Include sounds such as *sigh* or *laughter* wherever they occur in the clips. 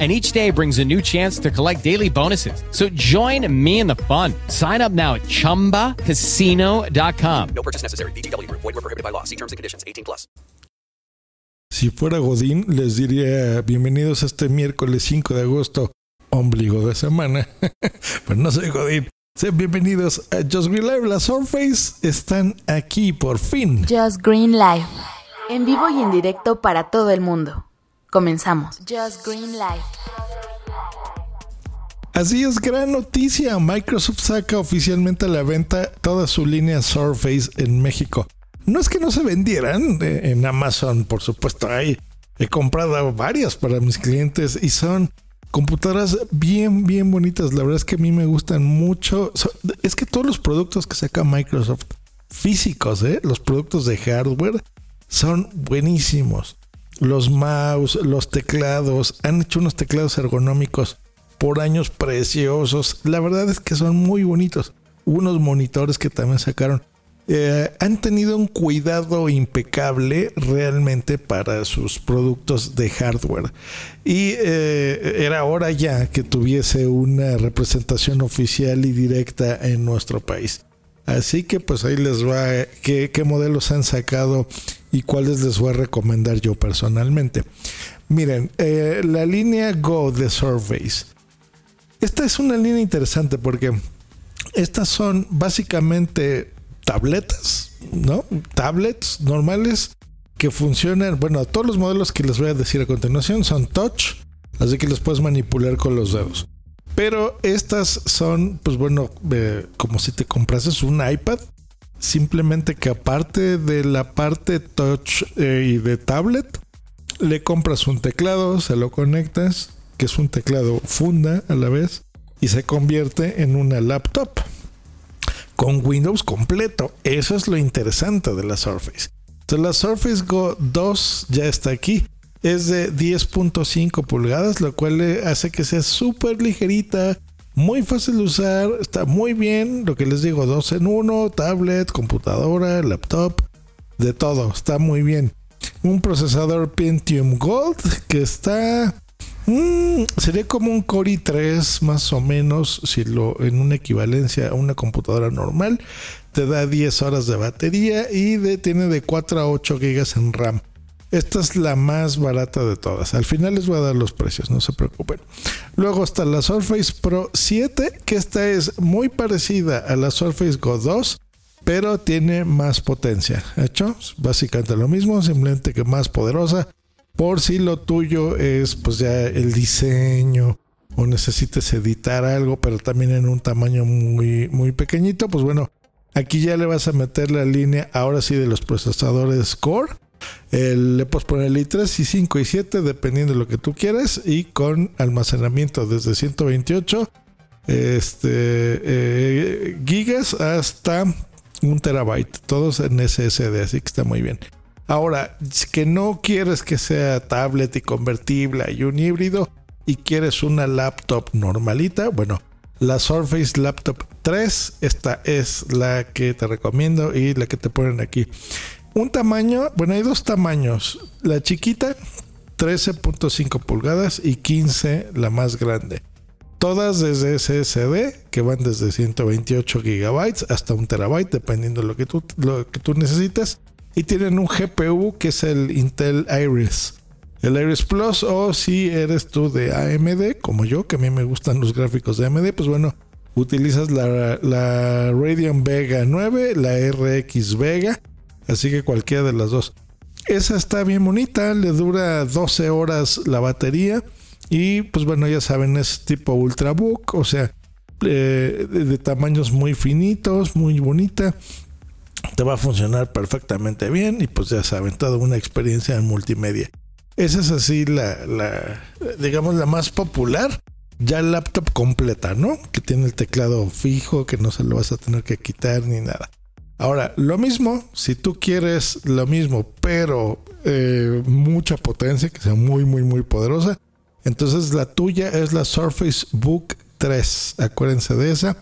and each day brings a new chance to collect daily bonuses. So join me in the fun. Sign up now at ChumbaCasino.com. No purchase necessary. BGW. Void were prohibited by law. See terms and conditions. 18 plus. Si fuera Godín, les diría bienvenidos a este miércoles 5 de agosto, ombligo de semana. *laughs* Pero no soy Godín. Sean bienvenidos a Just Green Live. Las Surface están aquí por fin. Just Green Live. En vivo y en directo para todo el mundo. Comenzamos. Just Green Live. Así es, gran noticia. Microsoft saca oficialmente a la venta toda su línea Surface en México. No es que no se vendieran eh, en Amazon, por supuesto. Hay, he comprado varias para mis clientes y son computadoras bien, bien bonitas. La verdad es que a mí me gustan mucho. Es que todos los productos que saca Microsoft físicos, ¿eh? los productos de hardware, son buenísimos. Los mouse, los teclados, han hecho unos teclados ergonómicos por años preciosos. La verdad es que son muy bonitos. Unos monitores que también sacaron. Eh, han tenido un cuidado impecable realmente para sus productos de hardware. Y eh, era hora ya que tuviese una representación oficial y directa en nuestro país. Así que pues ahí les va qué, qué modelos han sacado y cuáles les voy a recomendar yo personalmente. Miren, eh, la línea Go de Surface. Esta es una línea interesante porque estas son básicamente tabletas, ¿no? Tablets normales que funcionan, bueno, todos los modelos que les voy a decir a continuación son touch, así que los puedes manipular con los dedos. Pero estas son, pues bueno, eh, como si te comprases un iPad, simplemente que aparte de la parte touch eh, y de tablet, le compras un teclado, se lo conectas, que es un teclado funda a la vez, y se convierte en una laptop con Windows completo. Eso es lo interesante de la Surface. Entonces la Surface Go 2 ya está aquí. Es de 10.5 pulgadas, lo cual hace que sea súper ligerita, muy fácil de usar, está muy bien, lo que les digo, dos en uno, tablet, computadora, laptop, de todo, está muy bien. Un procesador Pentium Gold que está... Mm, sería como un Core i3 más o menos, si lo en una equivalencia a una computadora normal, te da 10 horas de batería y tiene de 4 a 8 GB en RAM. Esta es la más barata de todas. Al final les voy a dar los precios, no se preocupen. Luego está la Surface Pro 7, que esta es muy parecida a la Surface Go 2, pero tiene más potencia. ¿Hecho? Básicamente lo mismo, simplemente que más poderosa. Por si lo tuyo es pues ya el diseño o necesites editar algo, pero también en un tamaño muy, muy pequeñito, pues bueno, aquí ya le vas a meter la línea ahora sí de los procesadores Core le puedes poner el i3 y 5 y 7 dependiendo de lo que tú quieras y con almacenamiento desde 128 este, eh, gigas hasta un terabyte, todos en SSD, así que está muy bien. Ahora, si que no quieres que sea tablet y convertible y un híbrido y quieres una laptop normalita, bueno, la Surface Laptop 3, esta es la que te recomiendo y la que te ponen aquí un tamaño, bueno, hay dos tamaños. La chiquita, 13.5 pulgadas y 15 la más grande. Todas desde SSD, que van desde 128 gigabytes hasta un terabyte, dependiendo de lo que tú, lo necesites. Y tienen un GPU que es el Intel Iris. El Iris Plus, o si eres tú de AMD, como yo, que a mí me gustan los gráficos de AMD, pues bueno, utilizas la, la Radeon Vega 9, la RX Vega Así que cualquiera de las dos. Esa está bien bonita, le dura 12 horas la batería. Y pues bueno, ya saben, es tipo Ultrabook, o sea, eh, de, tamaños muy finitos, muy bonita. Te va a funcionar perfectamente bien y pues ya saben, toda una experiencia en multimedia. Esa es así la, la, digamos, la más popular. Ya laptop completa, ¿no? Que tiene el teclado fijo, que no se lo vas a tener que quitar ni nada. Ahora, lo mismo, si tú quieres lo mismo, pero eh, mucha potencia, que sea muy, muy, muy poderosa, entonces la tuya es la Surface Book 3. Acuérdense de esa.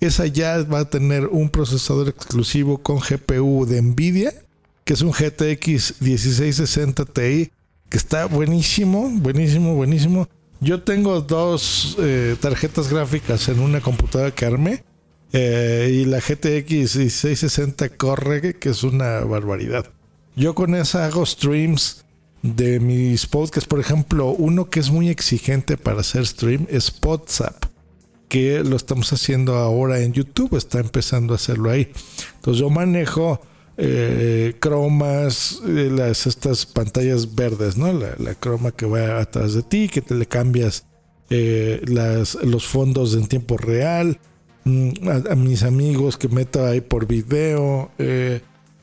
Esa ya va a tener un procesador exclusivo con GPU de Nvidia, que es un GTX 1660 Ti, que está buenísimo, buenísimo, buenísimo. Yo tengo dos eh, tarjetas gráficas en una computadora que armé. Eh, y la GTX 1660 corre, que es una barbaridad. Yo con esa hago streams de mis podcasts. Por ejemplo, uno que es muy exigente para hacer stream es WhatsApp que lo estamos haciendo ahora en YouTube, está empezando a hacerlo ahí. Entonces yo manejo eh, cromas, eh, las, estas pantallas verdes, ¿no? La, croma que va atrás de ti, que te le cambias las, los fondos en tiempo real, mm, a, mis amigos que meto ahí por video,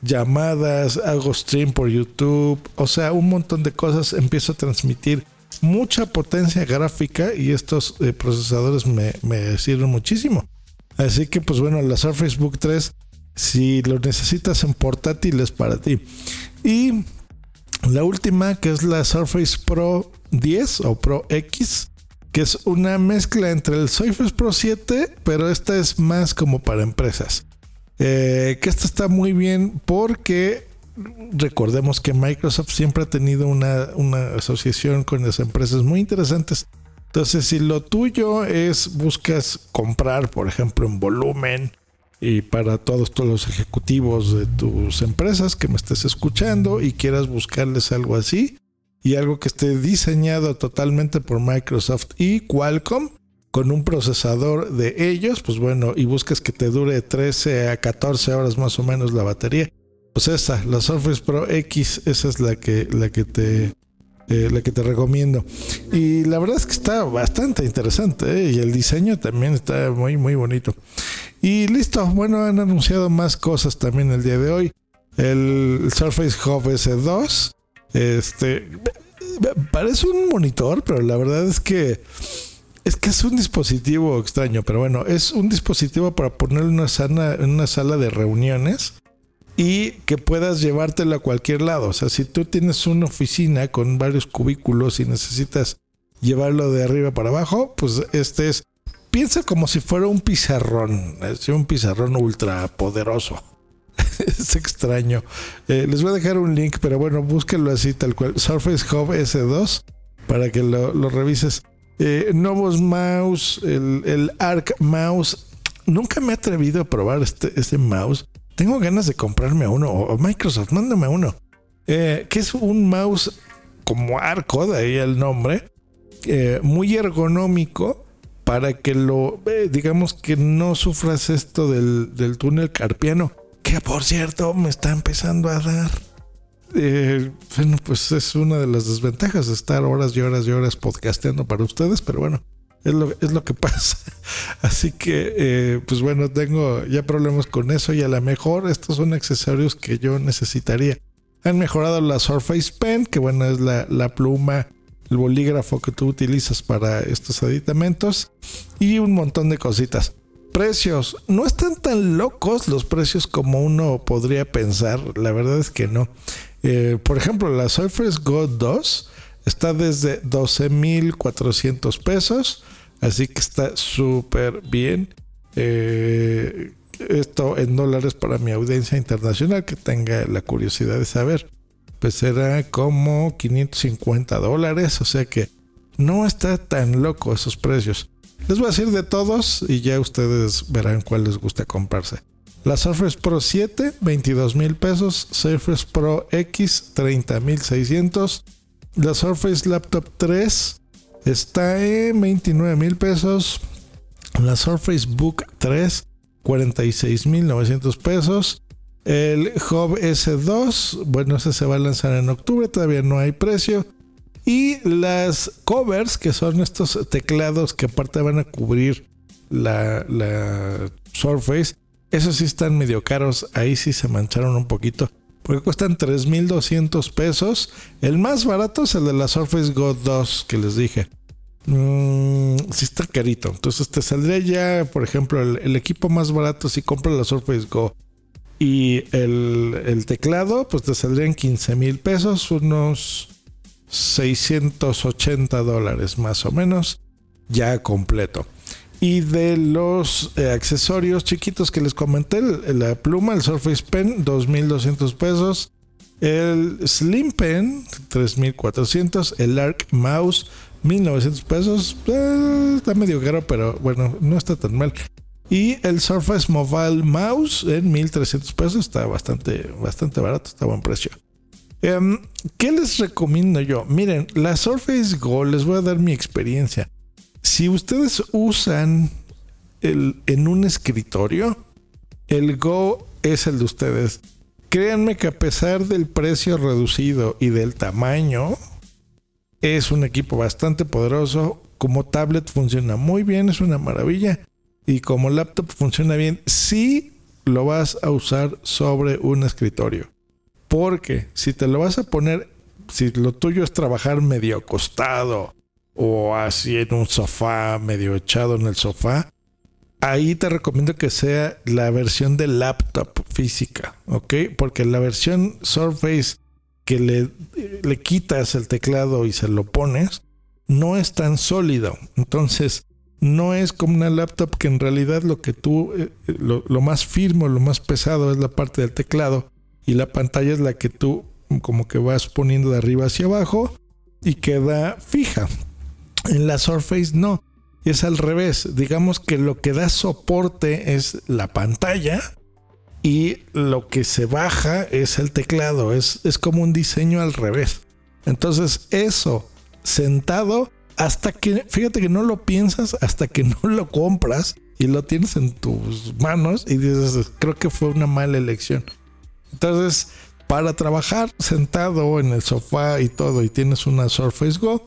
llamadas, hago stream por YouTube, o sea, un montón de cosas, empiezo a transmitir mucha potencia gráfica y estos eh, procesadores me, sirven muchísimo. Así que pues bueno, la Surface Book 3, si lo necesitas en portátiles para ti. Y la última que es la Surface Pro 10 o Pro X, es una mezcla entre el Surface Pro 7, pero esta es más como para empresas. Eh, que esta está muy bien porque recordemos que Microsoft siempre ha tenido una, asociación con las empresas muy interesantes. Entonces, si lo tuyo es, buscas comprar, por ejemplo, en volumen, y para todos, todos los ejecutivos de tus empresas que me estés escuchando y quieras buscarles algo así, y algo que esté diseñado totalmente por Microsoft y Qualcomm, con un procesador de ellos, pues bueno, y buscas que te dure 13 a 14 horas más o menos la batería, pues esa, la Surface Pro X, esa es la que, la que te eh, la que te recomiendo. Y la verdad es que está bastante interesante ¿eh? y el diseño también está muy muy bonito. Y listo, bueno, han anunciado más cosas también el día de hoy. El Surface Hub S2, este parece un monitor, pero la verdad es que es que es un dispositivo extraño, pero bueno, es un dispositivo para poner una, sana, en una sala de reuniones y que puedas llevártelo a cualquier lado. O sea, si tú tienes una oficina con varios cubículos y necesitas llevarlo de arriba para abajo, pues este es, piensa como si fuera un pizarrón, es un pizarrón ultra poderoso. *laughs* es extraño. Eh, les voy a dejar un link, pero bueno, búsquenlo así tal cual. Surface Hub S2 para que lo, revises. Eh, nuevos mouse, el, el Arc Mouse. Nunca me he atrevido a probar este, este mouse tengo ganas de comprarme uno, o Microsoft, mándame uno. Eh, que es un mouse como arco, de ahí el nombre, eh, muy ergonómico para que lo, digamos que no sufras esto del, del, túnel carpiano, que por cierto me está empezando a dar. bueno, pues es una de las desventajas de estar horas y horas y horas podcasteando para ustedes, pero bueno, es lo, es lo que *laughs* pasa. Así que, eh, pues bueno, tengo ya problemas con eso y a lo mejor estos son accesorios que yo necesitaría. Han mejorado la Surface Pen, que bueno, es la, la pluma, el bolígrafo que tú utilizas para estos aditamentos y un montón de cositas. Precios, no están tan locos los precios como uno podría pensar, la verdad es que no. Eh, por ejemplo, la Surface Go 2 está desde 12.400 pesos Así que está súper bien. Eh, esto en dólares para mi audiencia internacional que tenga la curiosidad de saber. Pues será como 550 dólares. O sea que no está tan loco esos precios. Les voy a decir de todos y ya ustedes verán cuál les gusta comprarse. La Surface Pro 7, 22 mil pesos. Surface Pro X, 30 mil 600. La Surface Laptop 3, Está en 29 mil pesos. La Surface Book 3, 46 mil 900 pesos. El Hub S2, bueno, ese se va a lanzar en octubre, todavía no hay precio. Y las covers, que son estos teclados que aparte van a cubrir la, Surface, esos sí están medio caros, ahí sí se mancharon un poquito, porque cuestan 3.200 pesos. El más barato es el de la Surface Go 2 que les dije. Mm, si está carito. Entonces te saldría ya, por ejemplo, el, equipo más barato si compras la Surface Go Y el, el teclado, pues te saldrían 15 mil pesos, unos 680 dólares más o menos, ya completo. Y de los eh, accesorios chiquitos que les comenté, la pluma, el Surface Pen, 2.200 pesos. El Slim Pen, 3.400. El Arc Mouse, 1.900 pesos. Eh, está medio caro, pero bueno, no está tan mal. Y el Surface Mobile Mouse en 1.300 pesos. Está bastante, bastante barato, está buen precio. Em, ¿Qué les recomiendo yo? Miren, la Surface Go, les voy a dar mi experiencia. Si ustedes usan el, en un escritorio, el Go es el de ustedes. Créanme que a pesar del precio reducido y del tamaño, es un equipo bastante poderoso. Como tablet funciona muy bien, es una maravilla. Y como laptop funciona bien si lo vas a usar sobre un escritorio. Porque si te lo vas a poner, si lo tuyo es trabajar medio acostado o así en un sofá, medio echado en el sofá, ahí te recomiendo que sea la versión de laptop física, ¿ok? Porque la versión Surface que le, le quitas el teclado y se lo pones, no es tan sólido. Entonces, no es como una laptop que en realidad lo que tú, eh, lo, lo más firme, lo más pesado es la parte del teclado y la pantalla es la que tú como que vas poniendo de arriba hacia abajo y queda fija. En la Surface no, es al revés. Digamos que lo que da soporte es la pantalla y lo que se baja es el teclado. Es, es como un diseño al revés. Entonces eso sentado hasta que, fíjate que no lo piensas hasta que no lo compras y lo tienes en tus manos y dices, creo que fue una mala elección. Entonces, para trabajar sentado en el sofá y todo y tienes una Surface Go,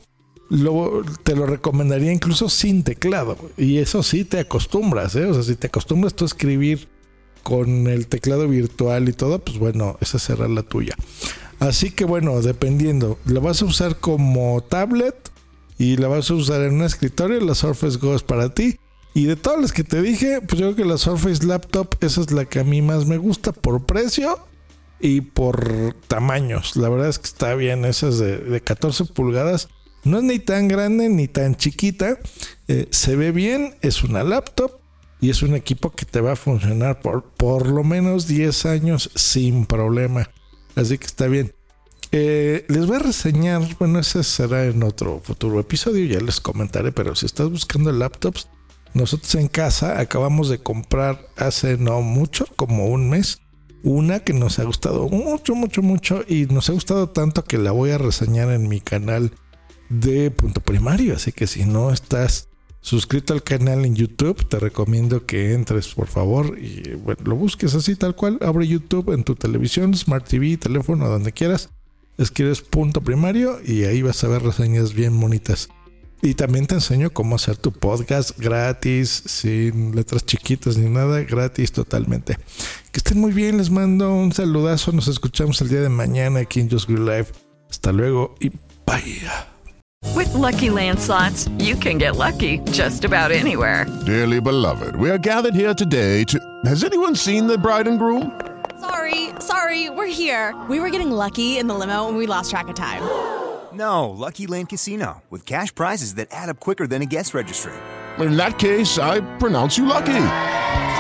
lo- te lo recomendaría incluso sin teclado. Y eso sí te acostumbras, ¿eh? O sea, si te acostumbras tú a escribir con el teclado virtual y todo, pues bueno, esa será la tuya. Así que bueno, dependiendo, la vas a usar como tablet y la vas a usar en un escritorio, la Surface Go es para ti. Y de todas las que te dije, pues yo creo que la Surface Laptop, esa es la que a mí más me gusta por precio y por tamaños. La verdad es que está bien, esa es de, de 14 pulgadas. No es ni tan grande ni tan chiquita. Eh, se ve bien, es una laptop y es un equipo que te va a funcionar por por lo menos 10 años sin problema. Así que está bien. Eh, les voy a reseñar, bueno, ese será en otro futuro episodio, ya les comentaré, pero si estás buscando laptops, nosotros en casa acabamos de comprar hace no mucho, como un mes, una que nos ha gustado mucho, mucho, mucho y nos ha gustado tanto que la voy a reseñar en mi canal de punto primario. Así que si no estás suscrito al canal en YouTube, te recomiendo que entres por favor y bueno, lo busques así tal cual. Abre YouTube en tu televisión, Smart TV, teléfono, donde quieras. Escribes punto primario y ahí vas a ver reseñas bien bonitas. Y también te enseño cómo hacer tu podcast gratis, sin letras chiquitas ni nada, gratis totalmente. Que estén muy bien, les mando un saludazo, nos escuchamos el día de mañana aquí en Just Green Live. Hasta luego y bye. With Lucky Land slots, you can get lucky just about anywhere. Dearly beloved, we are gathered here today to. Has anyone seen the bride and groom? Sorry, sorry, we're here. We were getting lucky in the limo and we lost track of time. *gasps* No, Lucky Land Casino, with cash prizes that add up quicker than a guest registry. In that case, I pronounce you lucky.